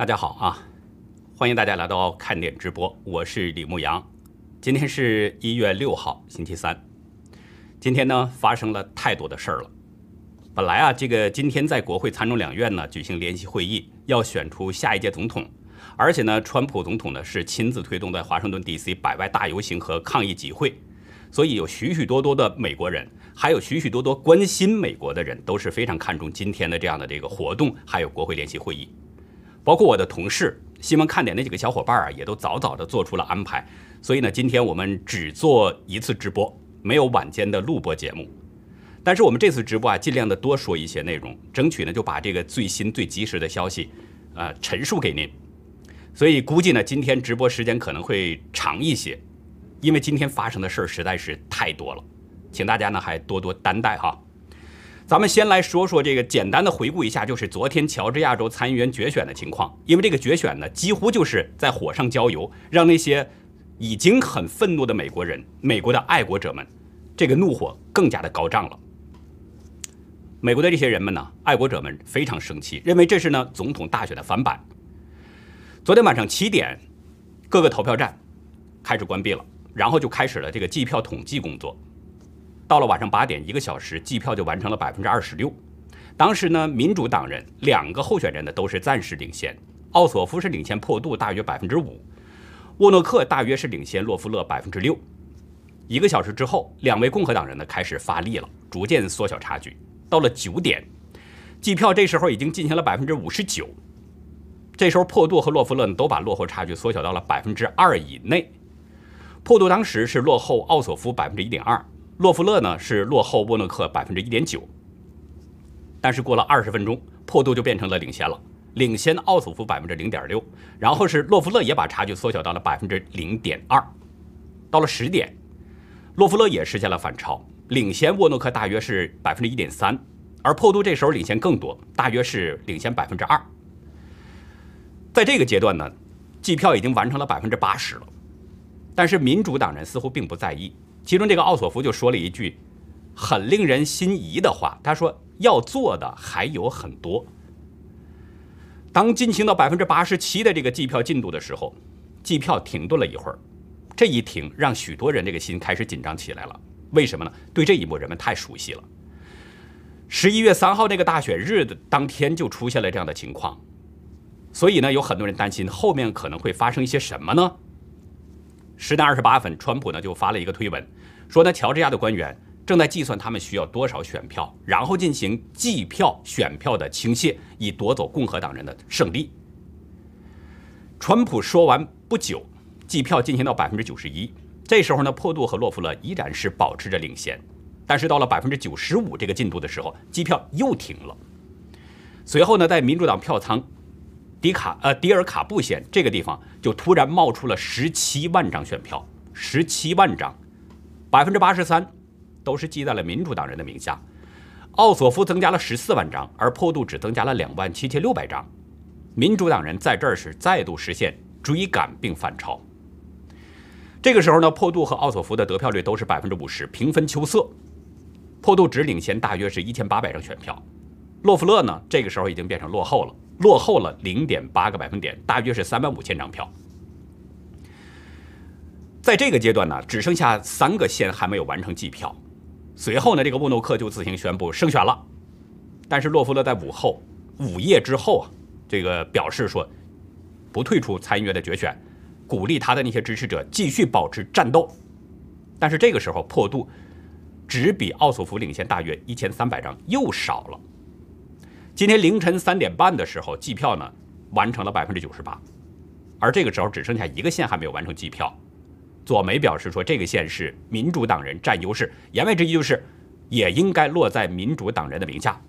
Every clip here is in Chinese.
大家好啊，欢迎大家来到看点直播，我是李牧阳。今天是一月六号，星期三。今天呢，发生了太多的事儿了。本来啊，这个今天在国会参众两院呢举行联席会议，要选出下一届总统，而且呢，川普总统呢是亲自推动在华盛顿 D.C. 百外大游行和抗议集会，所以有许许多多的美国人，还有许许多多关心美国的人，都是非常看重今天的这样的这个活动，还有国会联席会议。包括我的同事新闻看点那几个小伙伴啊，也都早早的做出了安排。所以呢，今天我们只做一次直播，没有晚间的录播节目。但是我们这次直播啊，尽量的多说一些内容，争取呢就把这个最新最及时的消息，呃，陈述给您。所以估计呢，今天直播时间可能会长一些，因为今天发生的事儿实在是太多了，请大家呢还多多担待哈。咱们先来说说这个，简单的回顾一下，就是昨天乔治亚州参议员决选的情况。因为这个决选呢，几乎就是在火上浇油，让那些已经很愤怒的美国人、美国的爱国者们，这个怒火更加的高涨了。美国的这些人们呢，爱国者们非常生气，认为这是呢总统大选的翻版。昨天晚上七点，各个投票站开始关闭了，然后就开始了这个计票统计工作。到了晚上八点，一个小时计票就完成了百分之二十六。当时呢，民主党人两个候选人呢都是暂时领先，奥索夫是领先破杜大约百分之五，沃诺克大约是领先洛夫勒百分之六。一个小时之后，两位共和党人呢开始发力了，逐渐缩小差距。到了九点，计票这时候已经进行了百分之五十九，这时候破杜和洛夫勒呢都把落后差距缩小到了百分之二以内。破杜当时是落后奥索夫百分之一点二。洛夫勒呢是落后沃诺克百分之一点九，但是过了二十分钟，破度就变成了领先了，领先奥索夫百分之零点六，然后是洛夫勒也把差距缩小到了百分之零点二。到了十点，洛夫勒也实现了反超，领先沃诺克大约是百分之一点三，而破度这时候领先更多，大约是领先百分之二。在这个阶段呢，计票已经完成了百分之八十了，但是民主党人似乎并不在意。其中这个奥索夫就说了一句很令人心仪的话，他说：“要做的还有很多。”当进行到百分之八十七的这个计票进度的时候，计票停顿了一会儿。这一停，让许多人这个心开始紧张起来了。为什么呢？对这一幕人们太熟悉了。十一月三号那个大选日的当天就出现了这样的情况，所以呢，有很多人担心后面可能会发生一些什么呢？十点二十八分，川普呢就发了一个推文，说呢，乔治亚的官员正在计算他们需要多少选票，然后进行计票选票的倾泻，以夺走共和党人的胜利。川普说完不久，计票进行到百分之九十一，这时候呢，破杜和洛夫勒依然是保持着领先，但是到了百分之九十五这个进度的时候，计票又停了。随后呢，在民主党票仓。迪卡呃，迪尔卡布县这个地方就突然冒出了十七万张选票，十七万张，百分之八十三都是记在了民主党人的名下。奥索夫增加了十四万张，而破度只增加了两万七千六百张。民主党人在这儿是再度实现追赶并反超。这个时候呢，破度和奥索夫的得票率都是百分之五十，平分秋色。破度只领先大约是一千八百张选票，洛夫勒呢，这个时候已经变成落后了。落后了零点八个百分点，大约是三万五千张票。在这个阶段呢，只剩下三个县还没有完成计票。随后呢，这个沃诺克就自行宣布胜选了。但是洛夫勒在午后午夜之后啊，这个表示说不退出参议院的决选，鼓励他的那些支持者继续保持战斗。但是这个时候，破杜只比奥索夫领先大约一千三百张，又少了。今天凌晨三点半的时候，计票呢完成了百分之九十八，而这个时候只剩下一个县还没有完成计票。左梅表示说，这个县是民主党人占优势，言外之意就是也应该落在民主党人的名下。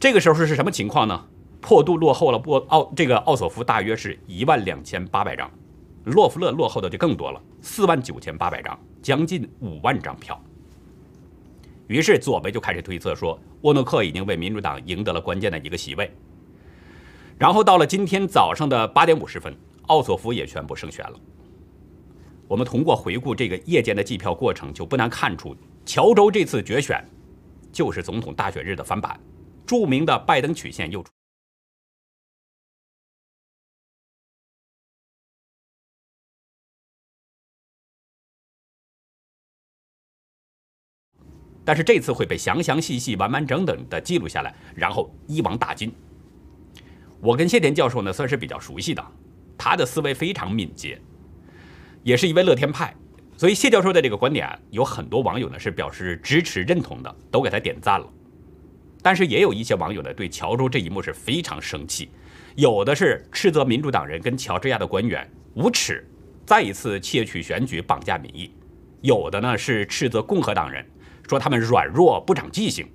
这个时候是是什么情况呢？破度落后了波奥这个奥索夫大约是一万两千八百张，洛夫勒落后的就更多了，四万九千八百张，将近五万张票。于是左梅就开始推测说，沃诺克已经为民主党赢得了关键的一个席位。然后到了今天早上的八点五十分，奥索夫也宣布胜选了。我们通过回顾这个夜间的计票过程，就不难看出，乔州这次决选就是总统大选日的翻版，著名的拜登曲线又出。但是这次会被详详细细、完完整整的记录下来，然后一网打尽。我跟谢田教授呢算是比较熟悉的，他的思维非常敏捷，也是一位乐天派，所以谢教授的这个观点，有很多网友呢是表示支持认同的，都给他点赞了。但是也有一些网友呢对乔州这一幕是非常生气，有的是斥责民主党人跟乔治亚的官员无耻，再一次窃取选举、绑架民意；有的呢是斥责共和党人。说他们软弱不长记性，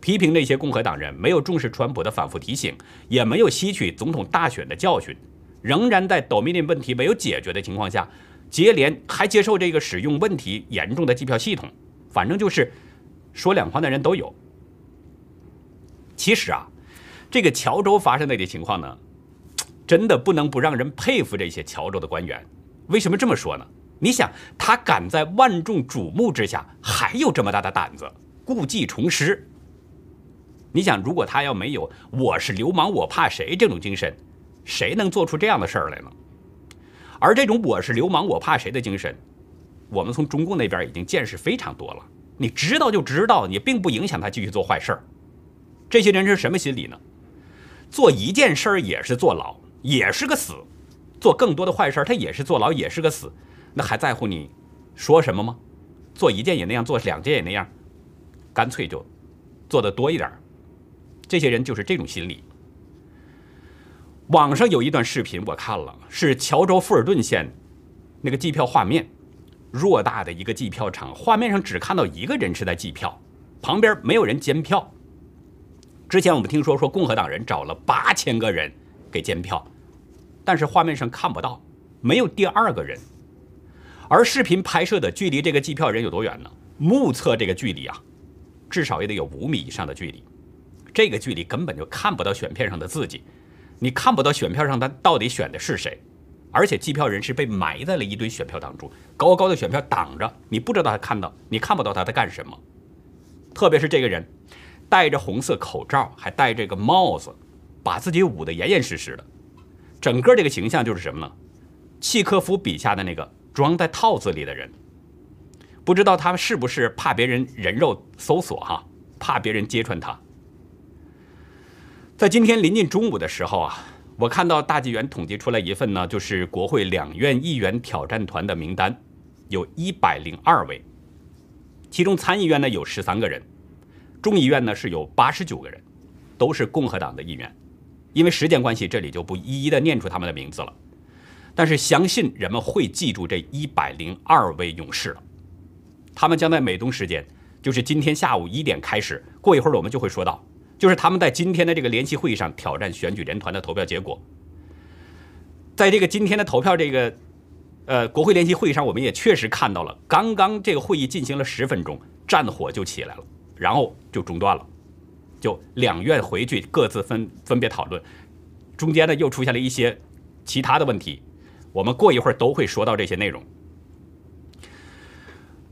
批评那些共和党人没有重视川普的反复提醒，也没有吸取总统大选的教训，仍然在岛民链问题没有解决的情况下，接连还接受这个使用问题严重的计票系统，反正就是说两话的人都有。其实啊，这个乔州发生的这情况呢，真的不能不让人佩服这些乔州的官员。为什么这么说呢？你想，他敢在万众瞩目之下还有这么大的胆子，故技重施。你想，如果他要没有“我是流氓，我怕谁”这种精神，谁能做出这样的事儿来呢？而这种“我是流氓，我怕谁”的精神，我们从中共那边已经见识非常多了。你知道就知道，你并不影响他继续做坏事儿。这些人是什么心理呢？做一件事儿也是坐牢，也是个死；做更多的坏事儿，他也是坐牢，也是个死。那还在乎你说什么吗？做一件也那样，做两件也那样，干脆就做的多一点。这些人就是这种心理。网上有一段视频我看了，是乔州富尔顿县那个计票画面，偌大的一个计票场，画面上只看到一个人是在计票，旁边没有人监票。之前我们听说说共和党人找了八千个人给监票，但是画面上看不到，没有第二个人。而视频拍摄的距离这个计票人有多远呢？目测这个距离啊，至少也得有五米以上的距离。这个距离根本就看不到选片上的字迹，你看不到选票上他到底选的是谁。而且计票人是被埋在了一堆选票当中，高高的选票挡着，你不知道他看到，你看不到他在干什么。特别是这个人戴着红色口罩，还戴着个帽子，把自己捂得严严实实的，整个这个形象就是什么呢？契科夫笔下的那个。装在套子里的人，不知道他是不是怕别人人肉搜索哈，怕别人揭穿他。在今天临近中午的时候啊，我看到大纪元统计出来一份呢，就是国会两院议员挑战团的名单，有一百零二位，其中参议院呢有十三个人，众议院呢是有八十九个人，都是共和党的议员。因为时间关系，这里就不一一的念出他们的名字了。但是相信人们会记住这一百零二位勇士了，他们将在美东时间，就是今天下午一点开始。过一会儿我们就会说到，就是他们在今天的这个联席会议上挑战选举人团的投票结果。在这个今天的投票这个，呃，国会联席会议上，我们也确实看到了，刚刚这个会议进行了十分钟，战火就起来了，然后就中断了，就两院回去各自分分别讨论，中间呢又出现了一些其他的问题。我们过一会儿都会说到这些内容。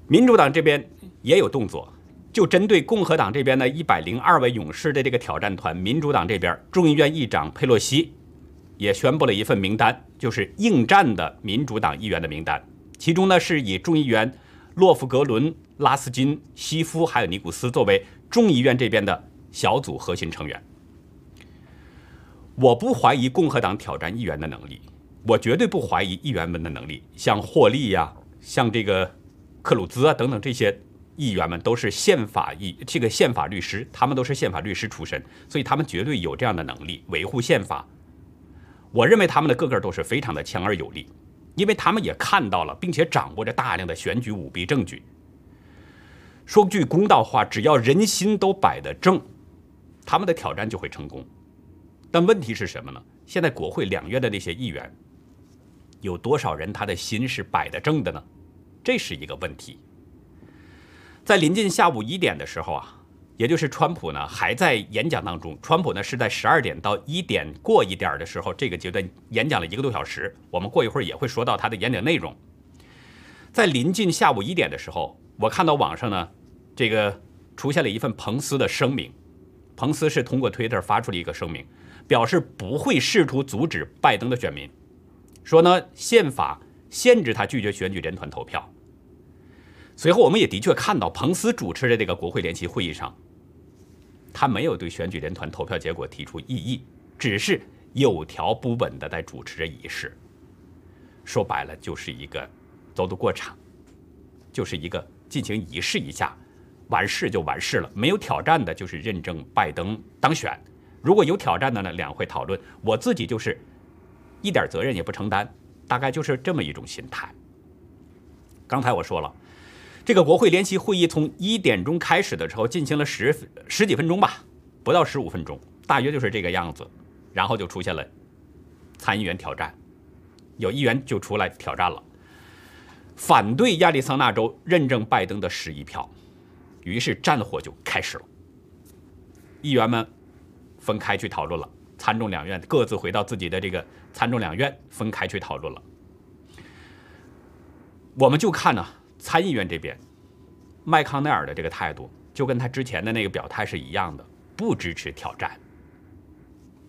民主党这边也有动作，就针对共和党这边的一百零二位勇士的这个挑战团，民主党这边众议院议长佩洛西也宣布了一份名单，就是应战的民主党议员的名单。其中呢，是以众议员洛夫格伦、拉斯金、西夫还有尼古斯作为众议院这边的小组核心成员。我不怀疑共和党挑战议员的能力。我绝对不怀疑议员们的能力，像霍利呀，像这个克鲁兹啊等等这些议员们都是宪法议这个宪法律师，他们都是宪法律师出身，所以他们绝对有这样的能力维护宪法。我认为他们的个个都是非常的强而有力，因为他们也看到了，并且掌握着大量的选举舞弊证据。说句公道话，只要人心都摆得正，他们的挑战就会成功。但问题是什么呢？现在国会两院的那些议员。有多少人他的心是摆得正的呢？这是一个问题。在临近下午一点的时候啊，也就是川普呢还在演讲当中，川普呢是在十二点到一点过一点的时候这个阶段演讲了一个多小时。我们过一会儿也会说到他的演讲内容。在临近下午一点的时候，我看到网上呢这个出现了一份彭斯的声明，彭斯是通过推特发出了一个声明，表示不会试图阻止拜登的选民。说呢，宪法限制他拒绝选举人团投票，随后我们也的确看到，彭斯主持的这个国会联席会议上，他没有对选举人团投票结果提出异议，只是有条不紊地在主持着仪式。说白了，就是一个走走过场，就是一个进行仪式一下，完事就完事了。没有挑战的，就是认证拜登当选；如果有挑战的呢，两会讨论。我自己就是一点责任也不承担，大概就是这么一种心态。刚才我说了，这个国会联席会议从一点钟开始的时候，进行了十十几分钟吧，不到十五分钟，大约就是这个样子。然后就出现了参议员挑战，有议员就出来挑战了，反对亚利桑那州认证拜登的十一票，于是战火就开始了。议员们分开去讨论了，参众两院各自回到自己的这个参众两院，分开去讨论了。我们就看呢，参议院这边，麦康奈尔的这个态度就跟他之前的那个表态是一样的，不支持挑战。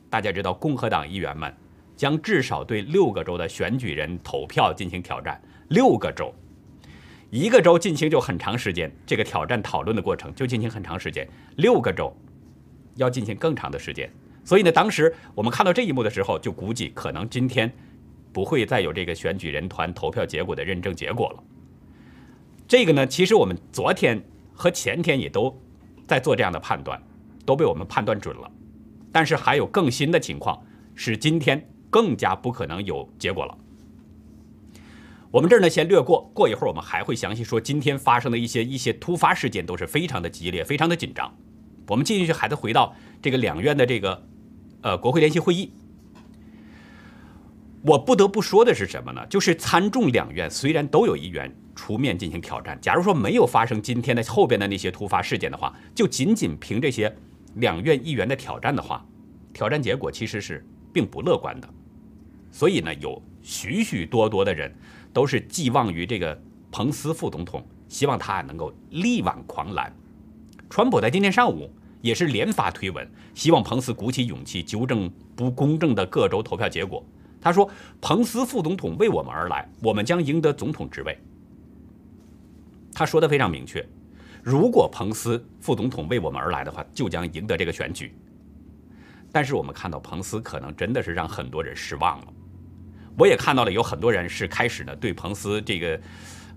大家知道，共和党议员们将至少对六个州的选举人投票进行挑战，六个州，一个州进行就很长时间，这个挑战讨论的过程就进行很长时间，六个州要进行更长的时间。所以呢，当时我们看到这一幕的时候，就估计可能今天。不会再有这个选举人团投票结果的认证结果了。这个呢，其实我们昨天和前天也都在做这样的判断，都被我们判断准了。但是还有更新的情况，是今天更加不可能有结果了。我们这儿呢先略过，过一会儿我们还会详细说今天发生的一些一些突发事件，都是非常的激烈，非常的紧张。我们继续还得回到这个两院的这个呃国会联席会议。我不得不说的是什么呢？就是参众两院虽然都有议员出面进行挑战，假如说没有发生今天的后边的那些突发事件的话，就仅仅凭这些两院议员的挑战的话，挑战结果其实是并不乐观的。所以呢，有许许多多的人都是寄望于这个彭斯副总统，希望他能够力挽狂澜。川普在今天上午也是连发推文，希望彭斯鼓起勇气纠正不公正的各州投票结果。他说：“彭斯副总统为我们而来，我们将赢得总统职位。”他说的非常明确，如果彭斯副总统为我们而来的话，就将赢得这个选举。但是我们看到彭斯可能真的是让很多人失望了。我也看到了有很多人是开始呢对彭斯这个，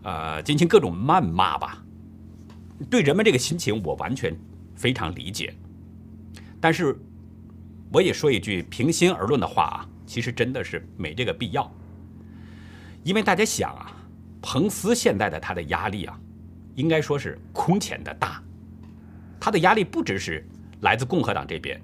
呃，进行各种谩骂吧。对人们这个心情，我完全非常理解。但是我也说一句平心而论的话啊。其实真的是没这个必要，因为大家想啊，彭斯现在的他的压力啊，应该说是空前的大。他的压力不只是来自共和党这边，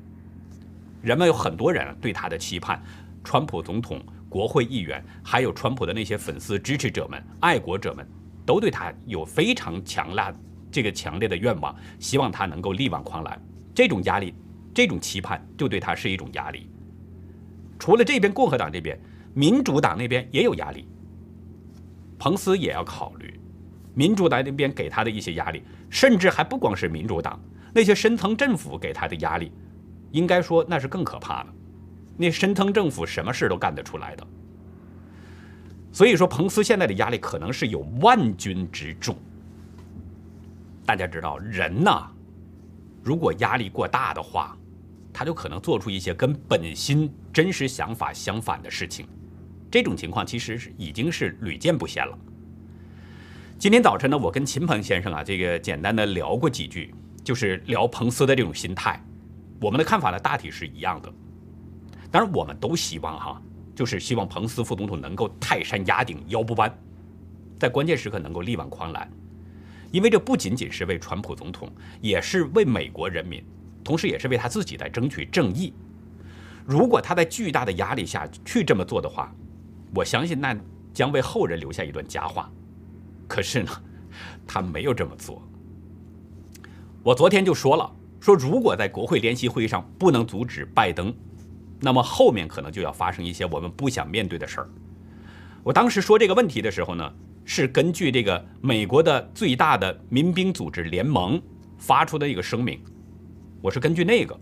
人们有很多人对他的期盼，川普总统、国会议员，还有川普的那些粉丝、支持者们、爱国者们，都对他有非常强辣、这个强烈的愿望，希望他能够力挽狂澜。这种压力、这种期盼，就对他是一种压力。除了这边共和党这边，民主党那边也有压力。彭斯也要考虑民主党那边给他的一些压力，甚至还不光是民主党那些深层政府给他的压力，应该说那是更可怕的。那深层政府什么事都干得出来的。所以说，彭斯现在的压力可能是有万钧之重。大家知道，人呐，如果压力过大的话。他就可能做出一些跟本心真实想法相反的事情，这种情况其实是已经是屡见不鲜了。今天早晨呢，我跟秦鹏先生啊，这个简单的聊过几句，就是聊彭斯的这种心态，我们的看法呢大体是一样的。当然，我们都希望哈，就是希望彭斯副总统能够泰山压顶，腰不弯，在关键时刻能够力挽狂澜，因为这不仅仅是为川普总统，也是为美国人民。同时，也是为他自己在争取正义。如果他在巨大的压力下去这么做的话，我相信那将为后人留下一段佳话。可是呢，他没有这么做。我昨天就说了，说如果在国会联席会议上不能阻止拜登，那么后面可能就要发生一些我们不想面对的事儿。我当时说这个问题的时候呢，是根据这个美国的最大的民兵组织联盟发出的一个声明。我是根据那个，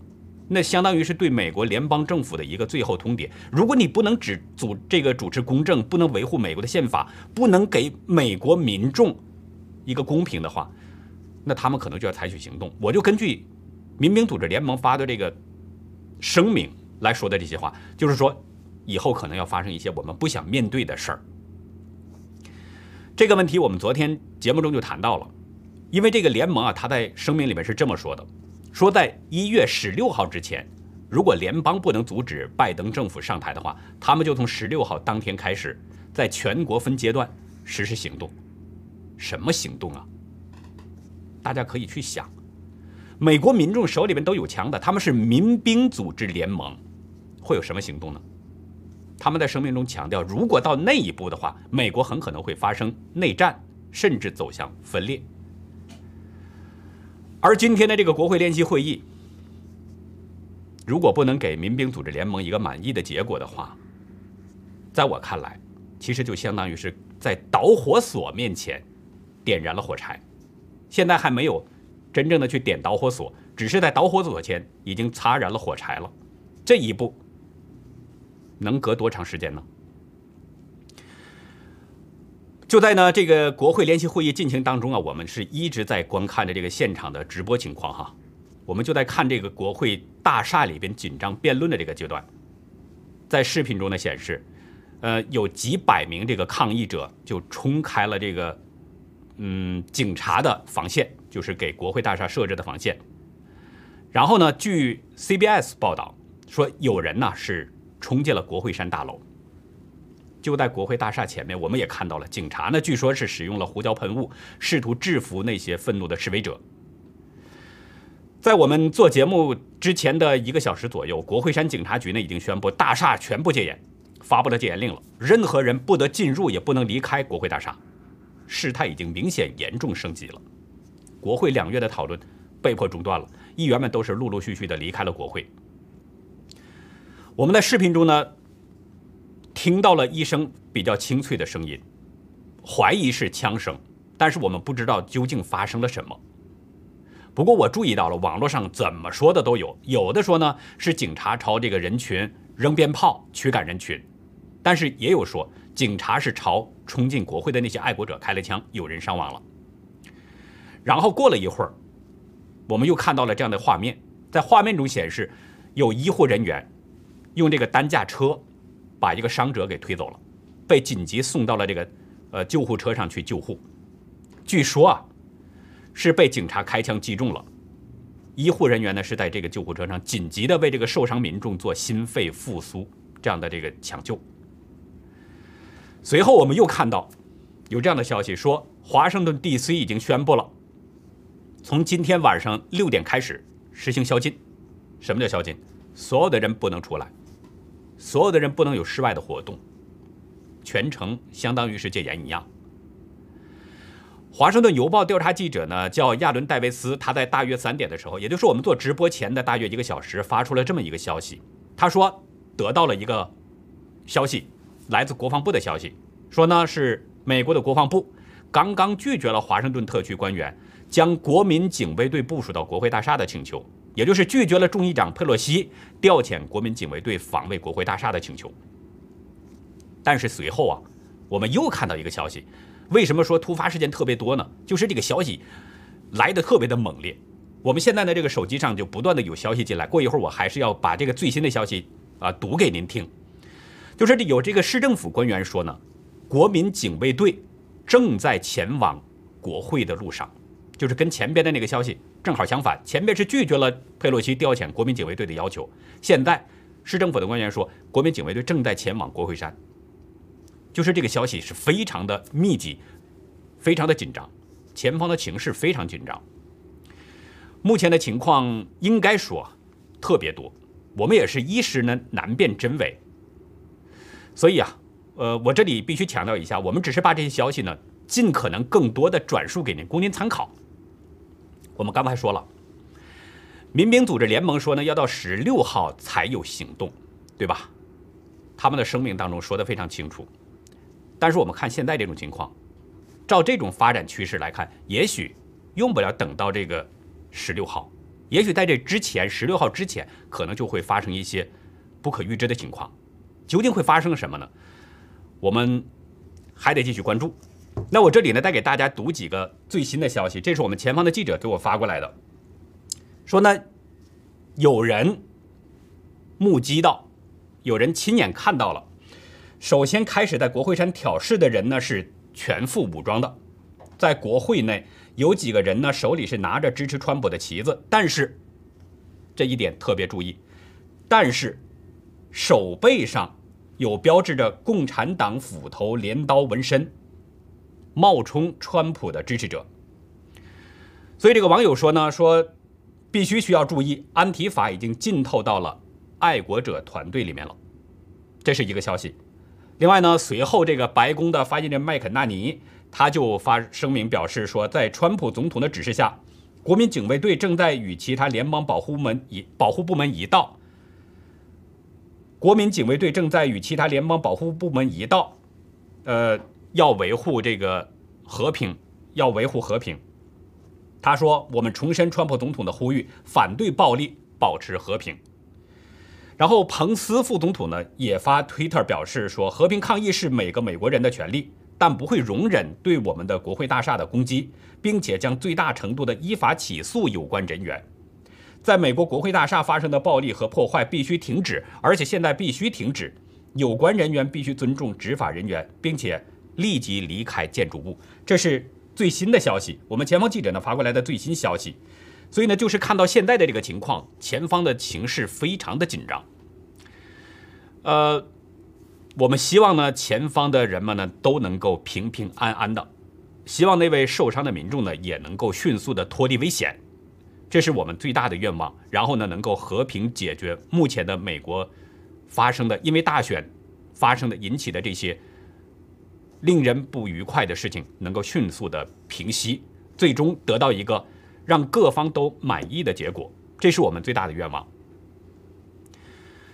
那相当于是对美国联邦政府的一个最后通牒。如果你不能只主这个主持公正，不能维护美国的宪法，不能给美国民众一个公平的话，那他们可能就要采取行动。我就根据民兵组织联盟发的这个声明来说的这些话，就是说以后可能要发生一些我们不想面对的事儿。这个问题我们昨天节目中就谈到了，因为这个联盟啊，他在声明里面是这么说的：说在一月十六号之前，如果联邦不能阻止拜登政府上台的话，他们就从十六号当天开始，在全国分阶段实施行动。什么行动啊？大家可以去想，美国民众手里边都有枪的，他们是民兵组织联盟，会有什么行动呢？他们在声明中强调，如果到那一步的话，美国很可能会发生内战，甚至走向分裂。而今天的这个国会联席会议，如果不能给民兵组织联盟一个满意的结果的话，在我看来，其实就相当于是在导火索面前。点燃了火柴，现在还没有真正的去点导火索，只是在导火索前已经擦燃了火柴了。这一步能隔多长时间呢？就在呢这个国会联席会议进行当中啊，我们是一直在观看着这个现场的直播情况哈。我们就在看这个国会大厦里边紧张辩论的这个阶段，在视频中呢显示，呃，有几百名这个抗议者就冲开了这个。嗯，警察的防线就是给国会大厦设置的防线。然后呢，据 CBS 报道说，有人呢是冲进了国会山大楼。就在国会大厦前面，我们也看到了警察呢，据说是使用了胡椒喷雾，试图制服那些愤怒的示威者。在我们做节目之前的一个小时左右，国会山警察局呢已经宣布大厦全部戒严，发布了戒严令了，任何人不得进入，也不能离开国会大厦。事态已经明显严重升级了，国会两月的讨论被迫中断了，议员们都是陆陆续续的离开了国会。我们在视频中呢，听到了一声比较清脆的声音，怀疑是枪声，但是我们不知道究竟发生了什么。不过我注意到了，网络上怎么说的都有，有的说呢是警察朝这个人群扔鞭炮驱赶人群，但是也有说。警察是朝冲进国会的那些爱国者开了枪，有人伤亡了。然后过了一会儿，我们又看到了这样的画面，在画面中显示，有医护人员用这个担架车把一个伤者给推走了，被紧急送到了这个呃救护车上去救护。据说啊，是被警察开枪击中了。医护人员呢是在这个救护车上紧急的为这个受伤民众做心肺复苏这样的这个抢救。随后，我们又看到有这样的消息，说华盛顿 D.C. 已经宣布了，从今天晚上六点开始实行宵禁。什么叫宵禁？所有的人不能出来，所有的人不能有室外的活动，全程相当于是戒严一样。华盛顿邮报调查记者呢叫亚伦戴维斯，他在大约三点的时候，也就是我们做直播前的大约一个小时，发出了这么一个消息。他说得到了一个消息。来自国防部的消息说呢，是美国的国防部刚刚拒绝了华盛顿特区官员将国民警卫队部署到国会大厦的请求，也就是拒绝了众议长佩洛西调遣国民警卫队防卫国会大厦的请求。但是随后啊，我们又看到一个消息，为什么说突发事件特别多呢？就是这个消息来的特别的猛烈。我们现在的这个手机上就不断的有消息进来，过一会儿我还是要把这个最新的消息啊读给您听。就是有这个市政府官员说呢，国民警卫队正在前往国会的路上，就是跟前边的那个消息正好相反。前边是拒绝了佩洛西调遣国民警卫队的要求，现在市政府的官员说，国民警卫队正在前往国会山。就是这个消息是非常的密集，非常的紧张，前方的情势非常紧张。目前的情况应该说特别多，我们也是一时呢难辨真伪。所以啊，呃，我这里必须强调一下，我们只是把这些消息呢，尽可能更多的转述给您，供您参考。我们刚才说了，民兵组织联盟说呢，要到十六号才有行动，对吧？他们的声明当中说的非常清楚。但是我们看现在这种情况，照这种发展趋势来看，也许用不了等到这个十六号，也许在这之前，十六号之前，可能就会发生一些不可预知的情况。究竟会发生什么呢？我们还得继续关注。那我这里呢，再给大家读几个最新的消息，这是我们前方的记者给我发过来的，说呢，有人目击到，有人亲眼看到了。首先开始在国会山挑事的人呢是全副武装的，在国会内有几个人呢手里是拿着支持川普的旗子，但是这一点特别注意，但是手背上有标志着共产党斧头镰刀纹身。冒充川普的支持者，所以这个网友说呢，说必须需要注意，安提法已经浸透到了爱国者团队里面了，这是一个消息。另外呢，随后这个白宫的发言人麦肯纳尼他就发声明表示说，在川普总统的指示下，国民警卫队正在与其他联邦保护门一保护部门一道，国民警卫队正在与其他联邦保护部门一道，呃。要维护这个和平，要维护和平。他说：“我们重申川普总统的呼吁，反对暴力，保持和平。”然后，彭斯副总统呢也发推特表示说：“和平抗议是每个美国人的权利，但不会容忍对我们的国会大厦的攻击，并且将最大程度的依法起诉有关人员。在美国国会大厦发生的暴力和破坏必须停止，而且现在必须停止。有关人员必须尊重执法人员，并且。”立即离开建筑物，这是最新的消息。我们前方记者呢发过来的最新消息，所以呢，就是看到现在的这个情况，前方的情势非常的紧张。呃，我们希望呢，前方的人们呢都能够平平安安的，希望那位受伤的民众呢也能够迅速的脱离危险，这是我们最大的愿望。然后呢，能够和平解决目前的美国发生的因为大选发生的引起的这些。令人不愉快的事情能够迅速的平息，最终得到一个让各方都满意的结果，这是我们最大的愿望。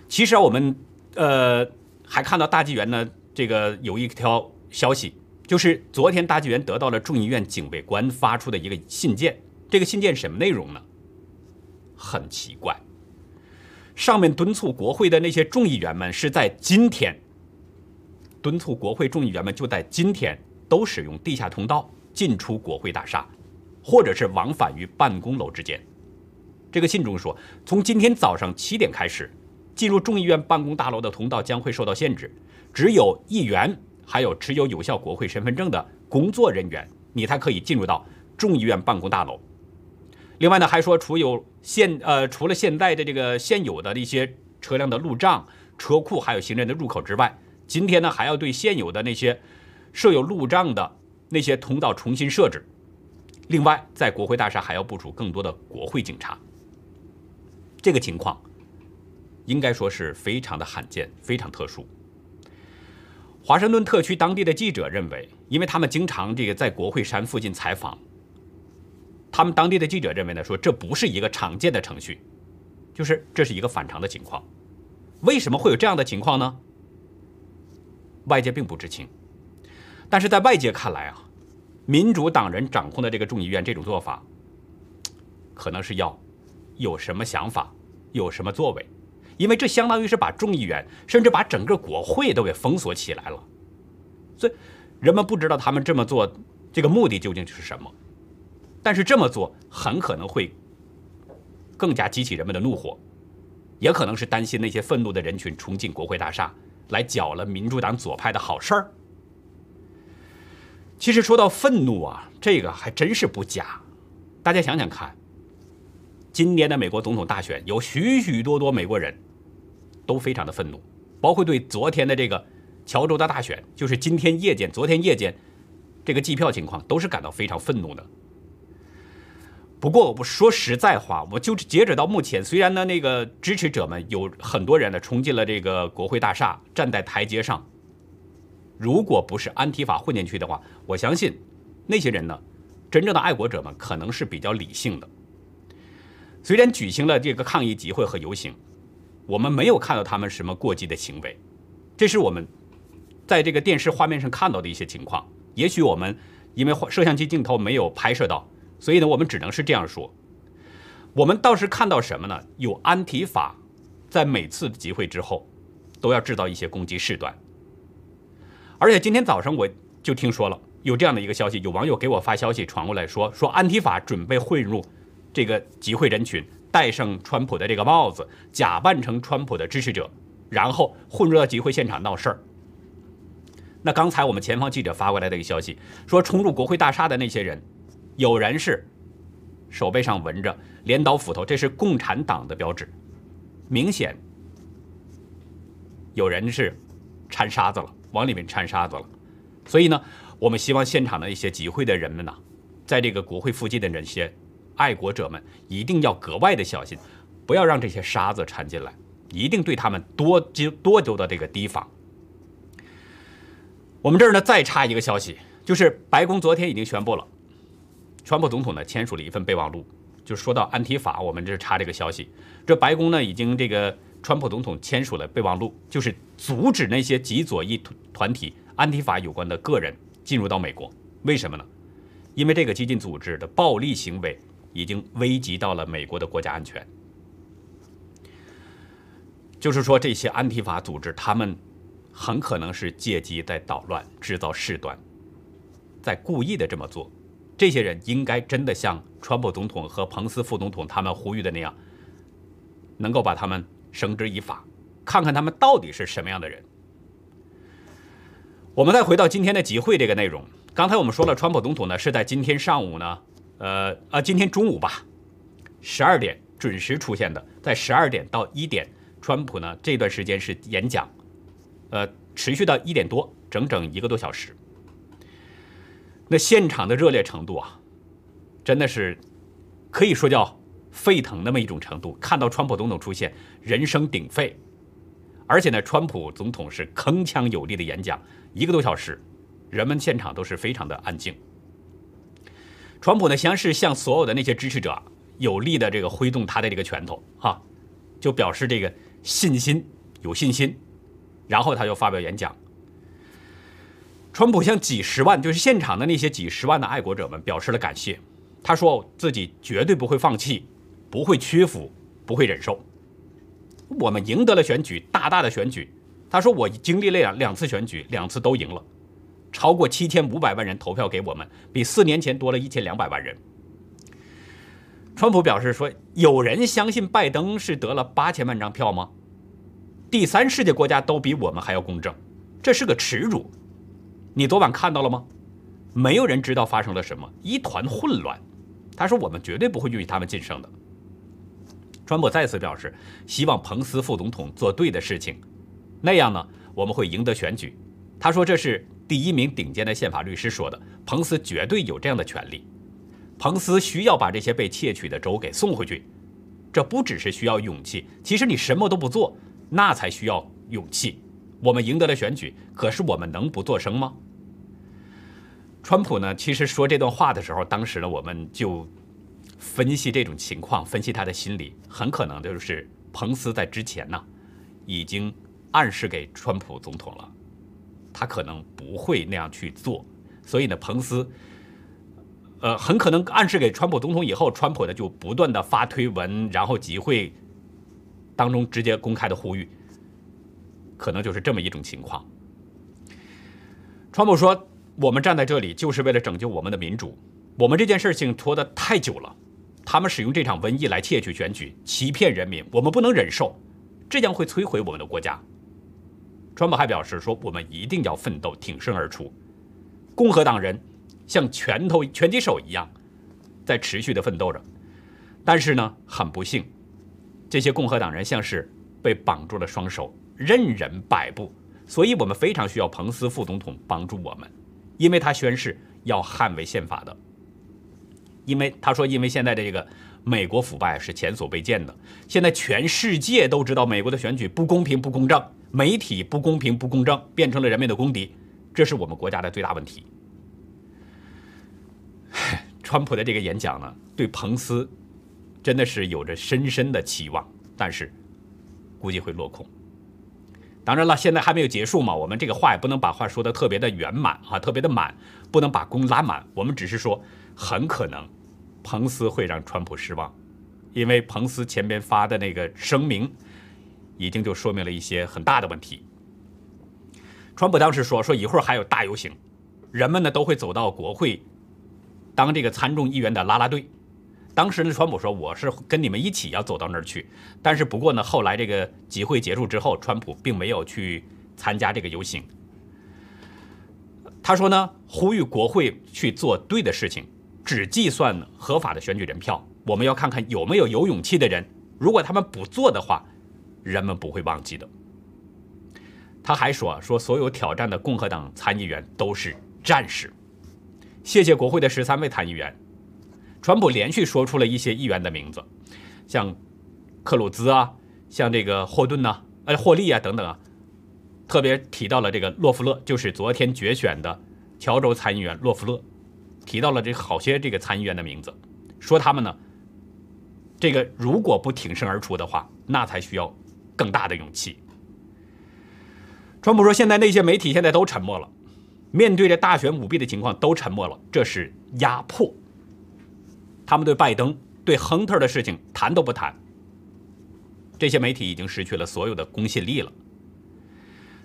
其实，我们呃还看到大纪元呢，这个有一条消息，就是昨天大纪元得到了众议院警卫官发出的一个信件，这个信件什么内容呢？很奇怪，上面敦促国会的那些众议员们是在今天。敦促国会众议员们就在今天都使用地下通道进出国会大厦，或者是往返于办公楼之间。这个信中说，从今天早上七点开始，进入众议院办公大楼的通道将会受到限制，只有议员还有持有有效国会身份证的工作人员，你才可以进入到众议院办公大楼。另外呢，还说除有现呃除了现在的这个现有的一些车辆的路障、车库还有行人的入口之外。今天呢，还要对现有的那些设有路障的那些通道重新设置。另外，在国会大厦还要部署更多的国会警察。这个情况应该说是非常的罕见，非常特殊。华盛顿特区当地的记者认为，因为他们经常这个在国会山附近采访，他们当地的记者认为呢，说这不是一个常见的程序，就是这是一个反常的情况。为什么会有这样的情况呢？外界并不知情，但是在外界看来啊，民主党人掌控的这个众议院这种做法，可能是要有什么想法，有什么作为，因为这相当于是把众议员，甚至把整个国会都给封锁起来了。所以人们不知道他们这么做这个目的究竟是什么，但是这么做很可能会更加激起人们的怒火，也可能是担心那些愤怒的人群冲进国会大厦。来搅了民主党左派的好事儿。其实说到愤怒啊，这个还真是不假。大家想想看，今年的美国总统大选，有许许多多美国人都非常的愤怒，包括对昨天的这个乔州的大选，就是今天夜间、昨天夜间这个计票情况，都是感到非常愤怒的。不过，我说实在话，我就截止到目前，虽然呢，那个支持者们有很多人呢冲进了这个国会大厦，站在台阶上。如果不是安提法混进去的话，我相信那些人呢，真正的爱国者们可能是比较理性的。虽然举行了这个抗议集会和游行，我们没有看到他们什么过激的行为，这是我们在这个电视画面上看到的一些情况。也许我们因为摄像机镜头没有拍摄到。所以呢，我们只能是这样说。我们倒是看到什么呢？有安提法在每次集会之后都要制造一些攻击事端。而且今天早上我就听说了，有这样的一个消息，有网友给我发消息传过来说，说安提法准备混入这个集会人群，戴上川普的这个帽子，假扮成川普的支持者，然后混入到集会现场闹事儿。那刚才我们前方记者发过来的一个消息，说冲入国会大厦的那些人，有人是手背上纹着镰刀斧头，这是共产党的标志，明显有人是掺沙子了，往里面掺沙子了。所以呢，我们希望现场的一些集会的人们呢，在这个国会附近的那些爱国者们，一定要格外的小心，不要让这些沙子掺进来，一定对他们多丢多丢的这个提防。我们这儿呢，再插一个消息，就是白宫昨天已经宣布了，川普总统呢签署了一份备忘录，就说到安提法，我们这插这个消息，这白宫呢已经这个川普总统签署了备忘录，就是阻止那些极左翼团体安提法有关的个人进入到美国。为什么呢？因为这个激进组织的暴力行为已经危及到了美国的国家安全，就是说这些安提法组织他们。很可能是借机在捣乱、制造事端，在故意的这么做。这些人应该真的像川普总统和彭斯副总统他们呼吁的那样，能够把他们绳之以法，看看他们到底是什么样的人。我们再回到今天的集会这个内容，刚才我们说了，川普总统呢是在今天上午呢，呃啊，今天中午吧，十二点准时出现的，在十二点到一点，川普呢这段时间是演讲。呃，持续到一点多，整整一个多小时。那现场的热烈程度啊，真的是可以说叫沸腾那么一种程度。看到川普总统出现，人声鼎沸，而且呢，川普总统是铿锵有力的演讲，一个多小时，人们现场都是非常的安静。川普呢，先是向所有的那些支持者有力的这个挥动他的这个拳头，哈，就表示这个信心，有信心。然后他就发表演讲。川普向几十万，就是现场的那些几十万的爱国者们表示了感谢。他说自己绝对不会放弃，不会屈服，不会忍受。我们赢得了选举，大大的选举。他说我经历了两次选举，两次都赢了，超过七千五百万人投票给我们，比四年前多了一千两百万人。川普表示说：“有人相信拜登是得了八千万张票吗？”第三世界国家都比我们还要公正，这是个耻辱。你昨晚看到了吗？没有人知道发生了什么，一团混乱。他说：“我们绝对不会允许他们晋升的。”川普再次表示，希望彭斯副总统做对的事情，那样呢，我们会赢得选举。他说：“这是第一名顶尖的宪法律师说的，彭斯绝对有这样的权利。彭斯需要把这些被窃取的州给送回去，这不只是需要勇气，其实你什么都不做。”那才需要勇气。我们赢得了选举，可是我们能不作声吗？川普呢？其实说这段话的时候，当时呢，我们就分析这种情况，分析他的心理，很可能就是彭斯在之前呢，已经暗示给川普总统了，他可能不会那样去做。所以呢，彭斯，呃，很可能暗示给川普总统以后，川普呢就不断的发推文，然后集会。当中直接公开的呼吁，可能就是这么一种情况。川普说：“我们站在这里就是为了拯救我们的民主，我们这件事情拖得太久了，他们使用这场瘟疫来窃取选举，欺骗人民，我们不能忍受，这将会摧毁我们的国家。”川普还表示说：“我们一定要奋斗，挺身而出。”共和党人像拳头拳击手一样，在持续的奋斗着，但是呢，很不幸。这些共和党人像是被绑住了双手，任人摆布，所以我们非常需要彭斯副总统帮助我们，因为他宣誓要捍卫宪法的。因为他说，因为现在的这个美国腐败是前所未见的，现在全世界都知道美国的选举不公平不公正，媒体不公平不公正，变成了人民的公敌，这是我们国家的最大问题。川普的这个演讲呢，对彭斯。真的是有着深深的期望，但是估计会落空。当然了，现在还没有结束嘛，我们这个话也不能把话说的特别的圆满啊，特别的满，不能把弓拉满。我们只是说，很可能彭斯会让川普失望，因为彭斯前边发的那个声明，已经就说明了一些很大的问题。川普当时说，说一会儿还有大游行，人们呢都会走到国会当这个参众议员的拉拉队。当时呢，川普说我是跟你们一起要走到那儿去，但是不过呢，后来这个集会结束之后，川普并没有去参加这个游行。他说呢，呼吁国会去做对的事情，只计算合法的选举人票。我们要看看有没有有勇气的人，如果他们不做的话，人们不会忘记的。他还说说所有挑战的共和党参议员都是战士。谢谢国会的十三位参议员。川普连续说出了一些议员的名字，像克鲁兹啊，像这个霍顿呐，呃，霍利啊等等啊，特别提到了这个洛夫勒，就是昨天决选的乔州参议员洛夫勒，提到了这好些这个参议员的名字，说他们呢，这个如果不挺身而出的话，那才需要更大的勇气。川普说，现在那些媒体现在都沉默了，面对着大选舞弊的情况都沉默了，这是压迫。他们对拜登、对亨特的事情谈都不谈。这些媒体已经失去了所有的公信力了。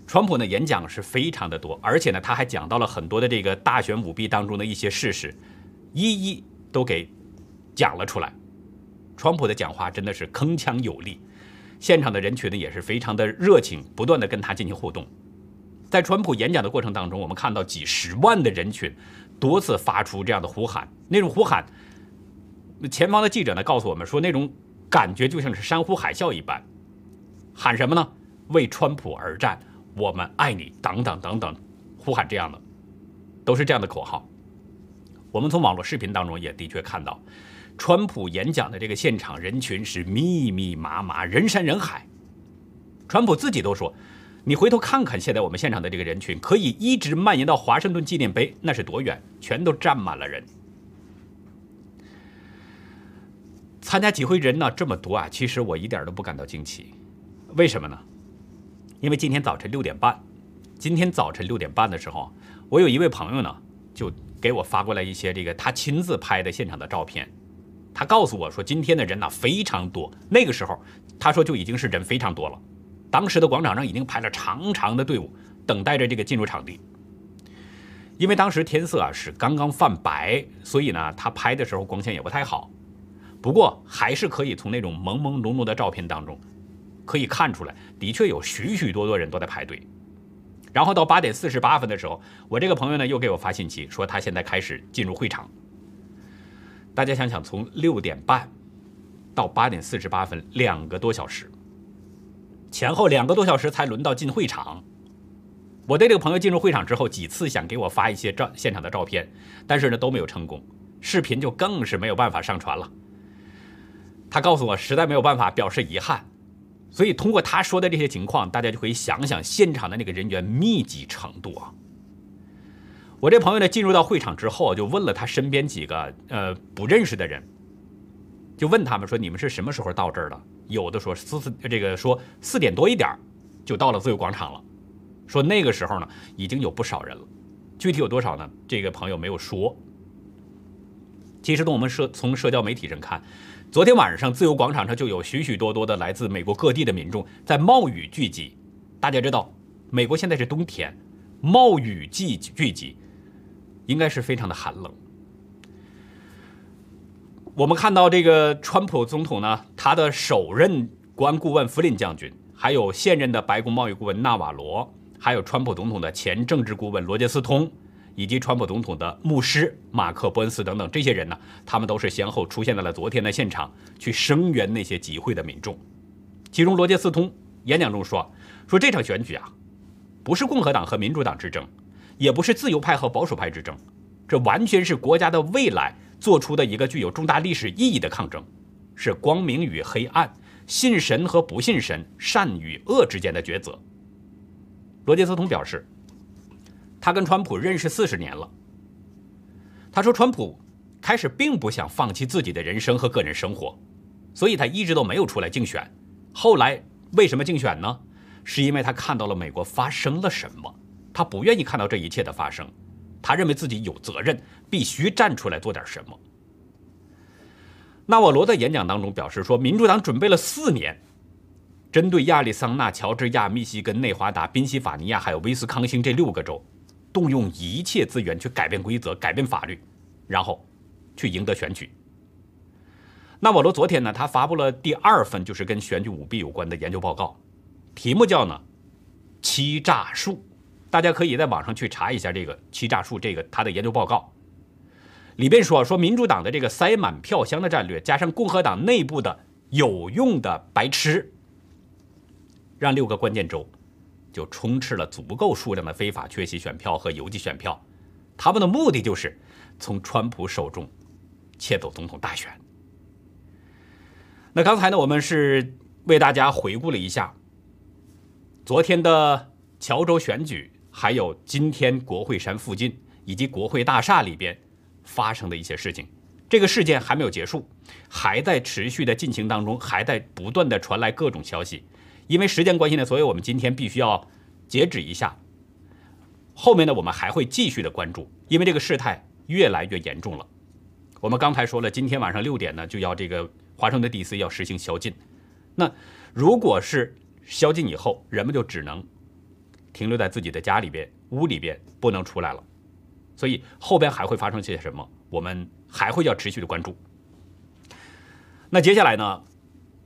川普呢，演讲是非常的多，而且呢，他还讲到了很多的这个大选舞弊当中的一些事实，一一都给讲了出来。川普的讲话真的是铿锵有力，现场的人群呢也是非常的热情，不断的跟他进行互动。在川普演讲的过程当中，我们看到几十万的人群多次发出这样的呼喊，那种呼喊。前方的记者呢告诉我们说，那种感觉就像是山呼海啸一般，喊什么呢？为川普而战，我们爱你，等等等等，呼喊这样的，都是这样的口号。我们从网络视频当中也的确看到，川普演讲的这个现场人群是密密麻麻，人山人海。川普自己都说，你回头看看现在我们现场的这个人群，可以一直蔓延到华盛顿纪念碑，那是多远？全都站满了人。参加集会人呢这么多啊，其实我一点都不感到惊奇，为什么呢？因为今天早晨六点半，今天早晨六点半的时候，我有一位朋友呢，就给我发过来一些这个他亲自拍的现场的照片。他告诉我说，今天的人呢非常多。那个时候，他说就已经是人非常多了。当时的广场上已经排了长长的队伍，等待着这个进入场地。因为当时天色啊是刚刚泛白，所以呢，他拍的时候光线也不太好。不过还是可以从那种朦朦胧胧的照片当中，可以看出来，的确有许许多多人都在排队。然后到八点四十八分的时候，我这个朋友呢又给我发信息说他现在开始进入会场。大家想想，从六点半到八点四十八分，两个多小时，前后两个多小时才轮到进会场。我的这个朋友进入会场之后，几次想给我发一些照现场的照片，但是呢都没有成功，视频就更是没有办法上传了。他告诉我，实在没有办法，表示遗憾。所以通过他说的这些情况，大家就可以想想现场的那个人员密集程度啊。我这朋友呢，进入到会场之后，就问了他身边几个呃不认识的人，就问他们说：“你们是什么时候到这儿的？”有的说四四这个说四点多一点就到了自由广场了，说那个时候呢已经有不少人了，具体有多少呢？这个朋友没有说。其实从我们社从社交媒体上看。昨天晚上，自由广场上就有许许多多的来自美国各地的民众在冒雨聚集。大家知道，美国现在是冬天，冒雨季聚集，应该是非常的寒冷。我们看到这个川普总统呢，他的首任国安顾问弗林将军，还有现任的白宫贸易顾问纳瓦罗，还有川普总统的前政治顾问罗杰斯通。以及川普总统的牧师马克·伯恩斯等等这些人呢，他们都是先后出现在了昨天的现场，去声援那些集会的民众。其中，罗杰斯通演讲中说：“说这场选举啊，不是共和党和民主党之争，也不是自由派和保守派之争，这完全是国家的未来做出的一个具有重大历史意义的抗争，是光明与黑暗、信神和不信神、善与恶之间的抉择。”罗杰斯通表示。他跟川普认识四十年了。他说，川普开始并不想放弃自己的人生和个人生活，所以他一直都没有出来竞选。后来为什么竞选呢？是因为他看到了美国发生了什么，他不愿意看到这一切的发生，他认为自己有责任，必须站出来做点什么。纳瓦罗在演讲当中表示说，民主党准备了四年，针对亚利桑那、乔治亚、密西根、内华达、宾夕法尼亚还有威斯康星这六个州。动用一切资源去改变规则、改变法律，然后去赢得选举。那瓦罗昨天呢，他发布了第二份就是跟选举舞弊有关的研究报告，题目叫呢“欺诈术”。大家可以在网上去查一下这个“欺诈术”这个他的研究报告。里边说说民主党的这个塞满票箱的战略，加上共和党内部的有用的白痴，让六个关键州就充斥了足够数量的非法缺席选票和邮寄选票。他们的目的就是从川普手中窃走总统大选。那刚才呢，我们是为大家回顾了一下昨天的乔州选举，还有今天国会山附近以及国会大厦里边发生的一些事情。这个事件还没有结束，还在持续的进行当中，还在不断的传来各种消息。因为时间关系呢，所以我们今天必须要截止一下。后面呢，我们还会继续的关注，因为这个事态越来越严重了。我们刚才说了，今天晚上六点呢，就要这个。华盛顿 DC 要实行宵禁，那如果是宵禁以后，人们就只能停留在自己的家里边、屋里边，不能出来了。所以后边还会发生些什么，我们还会要持续的关注。那接下来呢，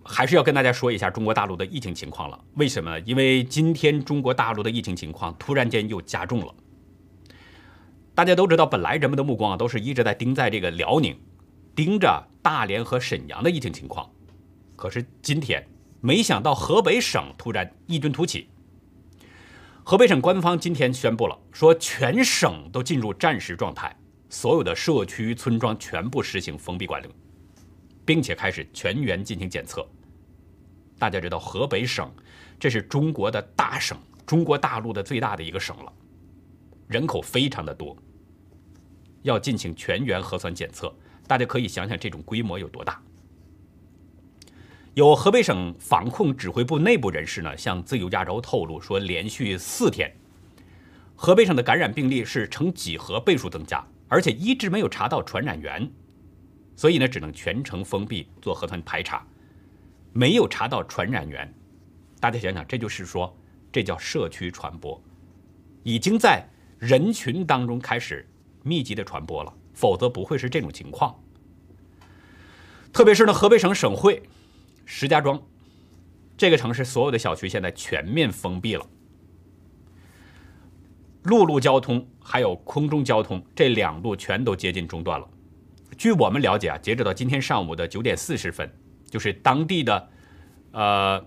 还是要跟大家说一下中国大陆的疫情情况了。为什么？因为今天中国大陆的疫情情况突然间又加重了。大家都知道，本来人们的目光啊，都是一直在盯在这个辽宁。盯着大连和沈阳的疫情情况，可是今天没想到河北省突然异军突起。河北省官方今天宣布了，说全省都进入战时状态，所有的社区村庄全部实行封闭管理，并且开始全员进行检测。大家知道，河北省这是中国的大省，中国大陆的最大的一个省了，人口非常的多，要进行全员核酸检测。大家可以想想这种规模有多大。有河北省防控指挥部内部人士呢，向自由亚洲透露说，连续四天，河北省的感染病例是呈几何倍数增加，而且一直没有查到传染源，所以呢，只能全程封闭做核酸排查，没有查到传染源。大家想想，这就是说，这叫社区传播，已经在人群当中开始密集的传播了。否则不会是这种情况。特别是呢，河北省省会石家庄这个城市，所有的小区现在全面封闭了，陆路交通还有空中交通这两路全都接近中断了。据我们了解啊，截止到今天上午的九点四十分，就是当地的，呃，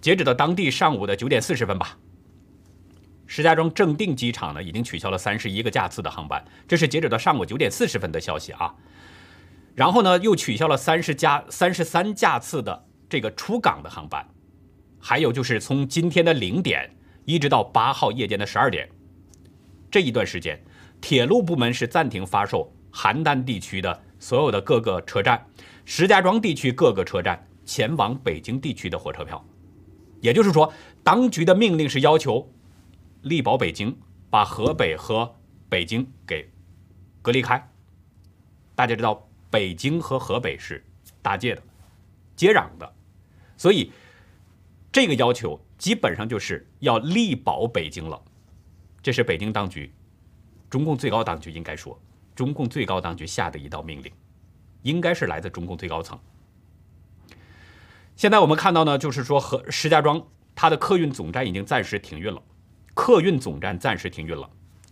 截止到当地上午的九点四十分吧。石家庄正定机场呢，已经取消了三十一个架次的航班，这是截止到上午九点四十分的消息啊。然后呢，又取消了三十加、三十三架次的这个出港的航班，还有就是从今天的零点一直到八号夜间的十二点，这一段时间，铁路部门是暂停发售邯郸地区的所有的各个车站、石家庄地区各个车站前往北京地区的火车票。也就是说，当局的命令是要求。力保北京，把河北和北京给隔离开。大家知道，北京和河北是搭界的、接壤的，所以这个要求基本上就是要力保北京了。这是北京当局、中共最高当局应该说，中共最高当局下的一道命令，应该是来自中共最高层。现在我们看到呢，就是说和石家庄它的客运总站已经暂时停运了。客运总站暂时停运了，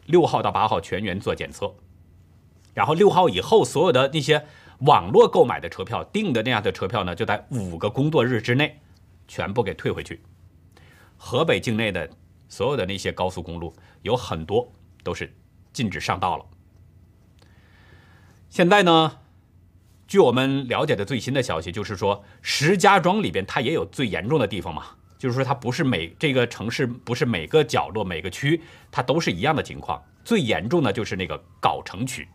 六号到八号全员做检测，然后六号以后所有的那些网络购买的车票订的那样的车票呢，就在五个工作日之内全部给退回去。河北境内的所有的那些高速公路有很多都是禁止上道了。现在呢，据我们了解的最新的消息，就是说石家庄里边它也有最严重的地方嘛。就是说，它不是每这个城市不是每个角落每个区，它都是一样的情况。最严重的就是那个藁城区。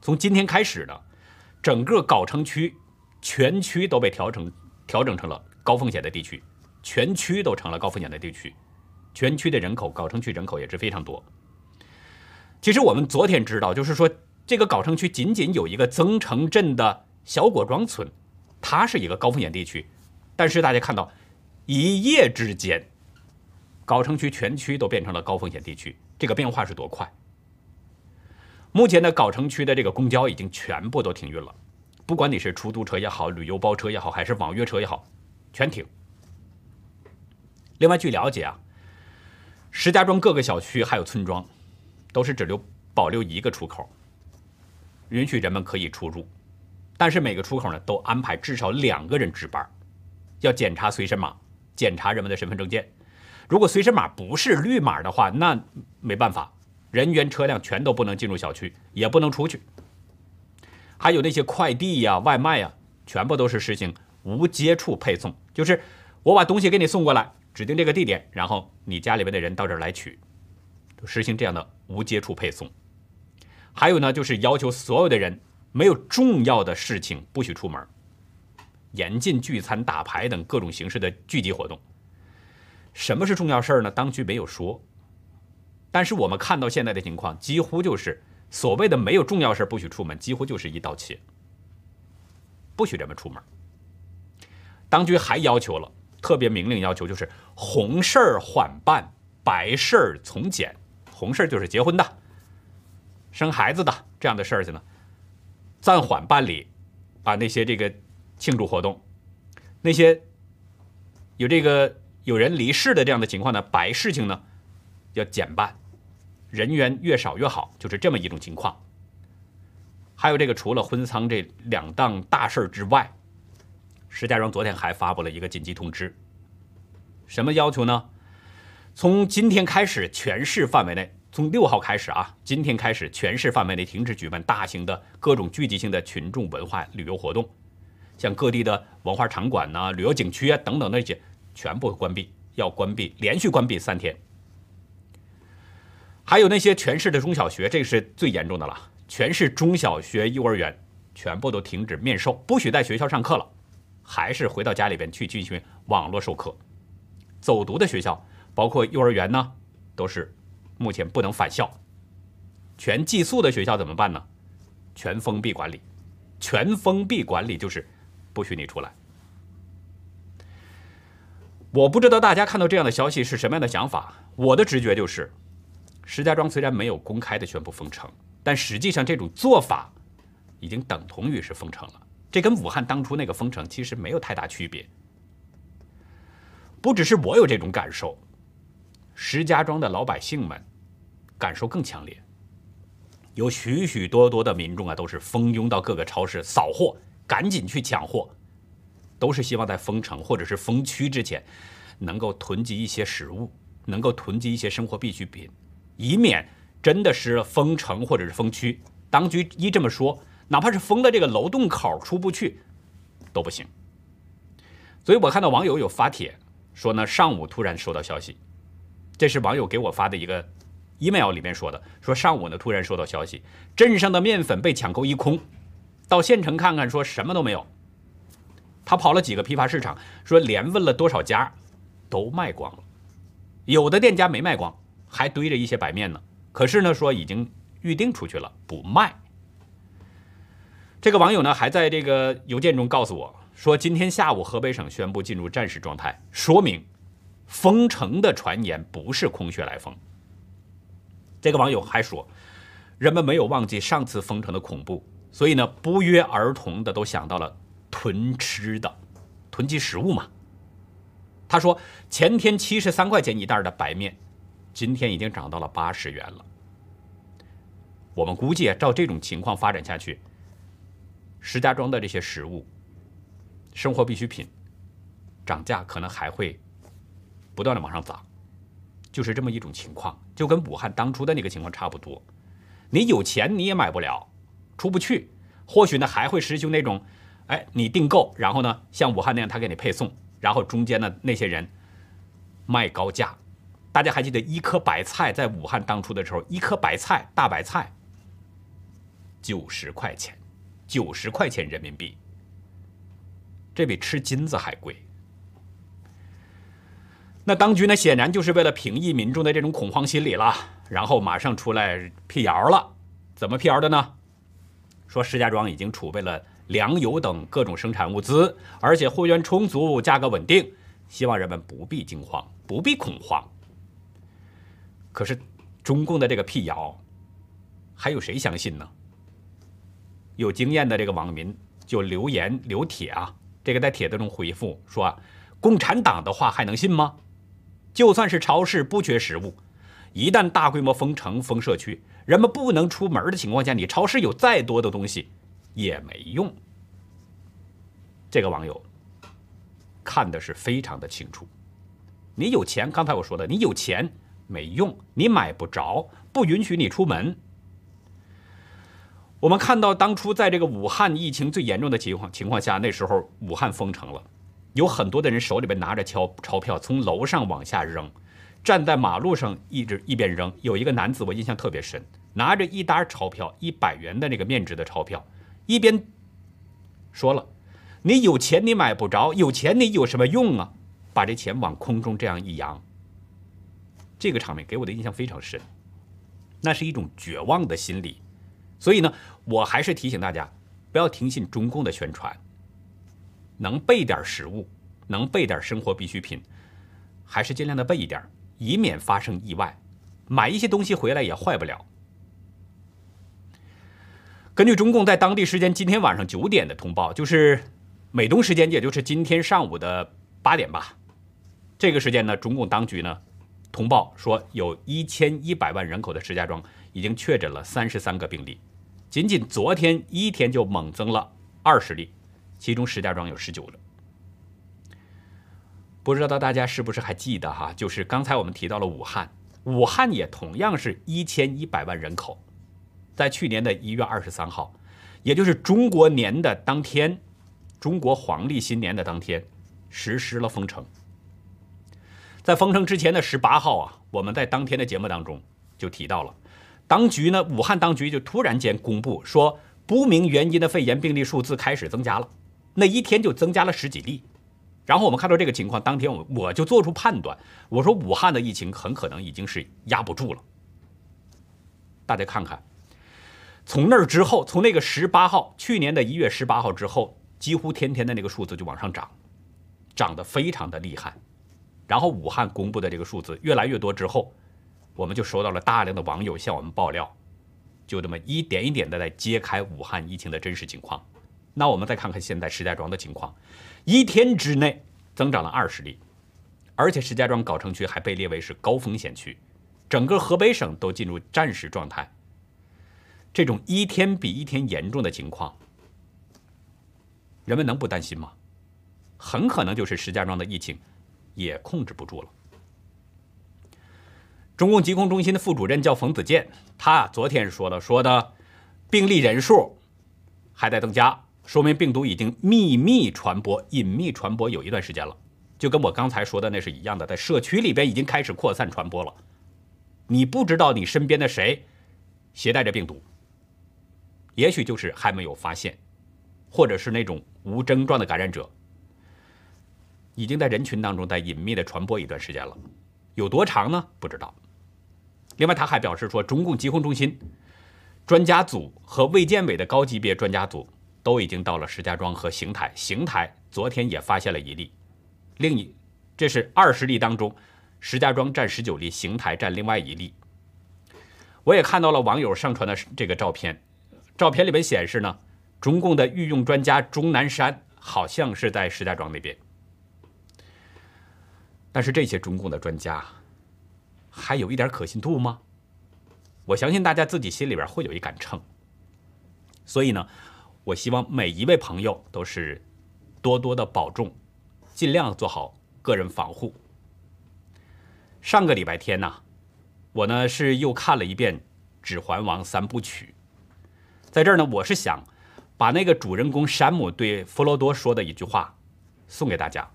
从今天开始呢，整个藁城区全区都被调整调整成了高风险的地区，全区都成了高风险的地区。全区的人口，藁城区人口也是非常多。其实我们昨天知道，就是说这个藁城区仅仅有一个增城镇的小果庄村，它是一个高风险地区，但是大家看到。一夜之间，藁城区全区都变成了高风险地区，这个变化是多快。目前的藁城区的这个公交已经全部都停运了，不管你是出租车也好，旅游包车也好，还是网约车也好，全停。另外，据了解啊，石家庄各个小区还有村庄，都是只留保留一个出口，允许人们可以出入，但是每个出口呢都安排至少两个人值班，要检查随身码，检查人们的身份证件。如果随身码不是绿码的话，那没办法。人员、车辆全都不能进入小区，也不能出去。还有那些快递呀、外卖呀，全部都是实行无接触配送，就是我把东西给你送过来，指定这个地点，然后你家里边的人到这儿来取，实行这样的无接触配送。还有呢，就是要求所有的人没有重要的事情不许出门，严禁聚餐、打牌等各种形式的聚集活动。什么是重要事儿呢？当局没有说。但是我们看到现在的情况，几乎就是所谓的没有重要事不许出门，几乎就是一刀切，不许人们出门。当局还要求了，特别明令要求，就是红事儿缓办，白事儿从简。红事儿就是结婚的、生孩子的这样的事儿去呢，暂缓办理，啊，那些这个庆祝活动，那些有这个有人离世的这样的情况呢，白事情呢要减半。人员越少越好，就是这么一种情况。还有这个，除了婚丧这两档大事之外，石家庄昨天还发布了一个紧急通知，什么要求呢？从今天开始，全市范围内，从六号开始啊，今天开始，全市范围内停止举办大型的各种聚集性的群众文化旅游活动，像各地的文化场馆呐、旅游景区啊等等那些，全部关闭，要关闭，连续关闭三天。还有那些全市的中小学，这个是最严重的了。全市中小学、幼儿园全部都停止面授，不许在学校上课了，还是回到家里边去进行网络授课。走读的学校，包括幼儿园呢，都是目前不能返校。全寄宿的学校怎么办呢？全封闭管理。全封闭管理就是不许你出来。我不知道大家看到这样的消息是什么样的想法，我的直觉就是。石家庄虽然没有公开的宣布封城，但实际上这种做法已经等同于是封城了。这跟武汉当初那个封城其实没有太大区别。不只是我有这种感受，石家庄的老百姓们感受更强烈。有许许多多的民众啊，都是蜂拥到各个超市扫货，赶紧去抢货，都是希望在封城或者是封区之前，能够囤积一些食物，能够囤积一些生活必需品。以免真的是封城或者是封区，当局一这么说，哪怕是封的这个楼洞口出不去都不行。所以我看到网友有发帖说呢，上午突然收到消息，这是网友给我发的一个 email 里面说的，说上午呢突然收到消息，镇上的面粉被抢购一空，到县城看看说什么都没有。他跑了几个批发市场，说连问了多少家，都卖光了，有的店家没卖光。还堆着一些白面呢，可是呢，说已经预定出去了，不卖。这个网友呢，还在这个邮件中告诉我说，今天下午河北省宣布进入战时状态，说明封城的传言不是空穴来风。这个网友还说，人们没有忘记上次封城的恐怖，所以呢，不约而同的都想到了囤吃的，囤积食物嘛。他说，前天七十三块钱一袋的白面。今天已经涨到了八十元了。我们估计啊，照这种情况发展下去，石家庄的这些食物、生活必需品涨价可能还会不断的往上涨，就是这么一种情况，就跟武汉当初的那个情况差不多。你有钱你也买不了，出不去，或许呢还会实行那种，哎，你订购，然后呢像武汉那样他给你配送，然后中间的那些人卖高价。大家还记得一颗白菜在武汉当初的时候，一颗白菜大白菜九十块钱，九十块钱人民币，这比吃金子还贵。那当局呢，显然就是为了平抑民众的这种恐慌心理了，然后马上出来辟谣了。怎么辟谣的呢？说石家庄已经储备了粮油等各种生产物资，而且货源充足，价格稳定，希望人们不必惊慌，不必恐慌。可是，中共的这个辟谣，还有谁相信呢？有经验的这个网民就留言留帖啊，这个在帖子中回复说：“共产党的话还能信吗？就算是超市不缺食物，一旦大规模封城封社区，人们不能出门的情况下，你超市有再多的东西也没用。”这个网友看的是非常的清楚。你有钱，刚才我说的，你有钱没用，你买不着，不允许你出门。我们看到当初在这个武汉疫情最严重的情况情况下，那时候武汉封城了，有很多的人手里边拿着钞钞票从楼上往下扔，站在马路上一直一边扔。有一个男子我印象特别深，拿着一沓钞票，一百元的那个面值的钞票，一边说了：“你有钱你买不着，有钱你有什么用啊？”把这钱往空中这样一扬，这个场面给我的印象非常深，那是一种绝望的心理。所以呢，我还是提醒大家，不要听信中共的宣传。能备点食物，能备点生活必需品，还是尽量的备一点，以免发生意外。买一些东西回来也坏不了。根据中共在当地时间今天晚上九点的通报，就是美东时间，也就是今天上午的八点吧。这个时间呢，中共当局呢通报说，有一千一百万人口的石家庄已经确诊了三十三个病例。仅仅昨天一天就猛增了二十例，其中石家庄有十九个。不知道大家是不是还记得哈？就是刚才我们提到了武汉，武汉也同样是一千一百万人口，在去年的一月二十三号，也就是中国年的当天，中国黄历新年的当天，实施了封城。在封城之前的十八号啊，我们在当天的节目当中就提到了。当局呢？武汉当局就突然间公布说，不明原因的肺炎病例数字开始增加了，那一天就增加了十几例。然后我们看到这个情况，当天我我就做出判断，我说武汉的疫情很可能已经是压不住了。大家看看，从那儿之后，从那个十八号，去年的一月十八号之后，几乎天天的那个数字就往上涨，涨得非常的厉害。然后武汉公布的这个数字越来越多之后。我们就收到了大量的网友向我们爆料，就这么一点一点的在揭开武汉疫情的真实情况。那我们再看看现在石家庄的情况，一天之内增长了二十例，而且石家庄藁城区还被列为是高风险区，整个河北省都进入战时状态。这种一天比一天严重的情况，人们能不担心吗？很可能就是石家庄的疫情也控制不住了。中共疾控中心的副主任叫冯子健，他昨天说了，说的病例人数还在增加，说明病毒已经秘密传播、隐秘传播有一段时间了，就跟我刚才说的那是一样的，在社区里边已经开始扩散传播了。你不知道你身边的谁携带着病毒，也许就是还没有发现，或者是那种无症状的感染者，已经在人群当中在隐秘的传播一段时间了，有多长呢？不知道。另外，他还表示说，中共疾控中心专家组和卫健委的高级别专家组都已经到了石家庄和邢台。邢台昨天也发现了一例，另一这是二十例当中，石家庄占十九例，邢台占另外一例。我也看到了网友上传的这个照片，照片里面显示呢，中共的御用专家钟南山好像是在石家庄那边，但是这些中共的专家。还有一点可信度吗？我相信大家自己心里边会有一杆秤。所以呢，我希望每一位朋友都是多多的保重，尽量做好个人防护。上个礼拜天呢，我呢是又看了一遍《指环王》三部曲，在这儿呢，我是想把那个主人公山姆对弗罗多说的一句话送给大家。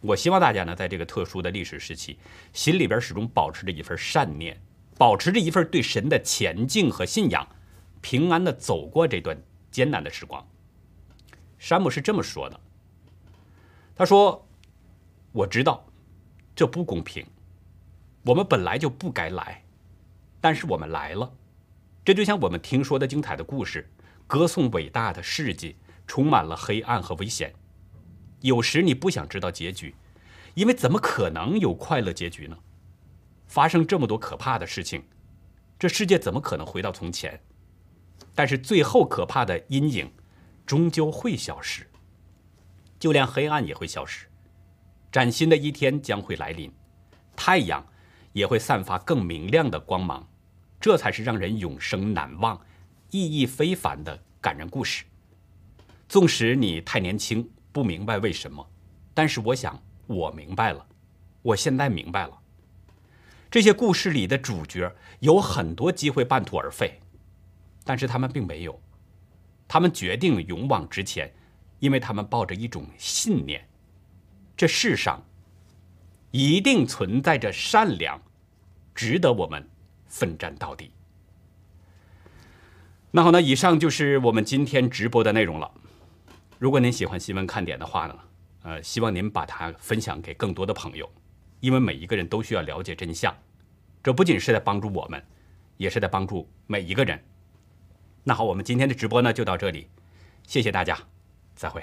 我希望大家呢，在这个特殊的历史时期，心里边始终保持着一份善念，保持着一份对神的前进和信仰，平安的走过这段艰难的时光。山姆是这么说的：“他说，我知道这不公平，我们本来就不该来，但是我们来了。这就像我们听说的精彩的故事，歌颂伟大的事迹，充满了黑暗和危险。”有时你不想知道结局，因为怎么可能有快乐结局呢？发生这么多可怕的事情，这世界怎么可能回到从前？但是最后可怕的阴影终究会消失，就连黑暗也会消失，崭新的一天将会来临，太阳也会散发更明亮的光芒，这才是让人永生难忘、意义非凡的感人故事。纵使你太年轻，不明白为什么，但是我想我明白了，我现在明白了。这些故事里的主角有很多机会半途而废，但是他们并没有，他们决定勇往直前，因为他们抱着一种信念：这世上一定存在着善良，值得我们奋战到底。那好，那以上就是我们今天直播的内容了。如果您喜欢新闻看点的话呢，呃，希望您把它分享给更多的朋友，因为每一个人都需要了解真相，这不仅是在帮助我们，也是在帮助每一个人。那好，我们今天的直播呢就到这里，谢谢大家，再会。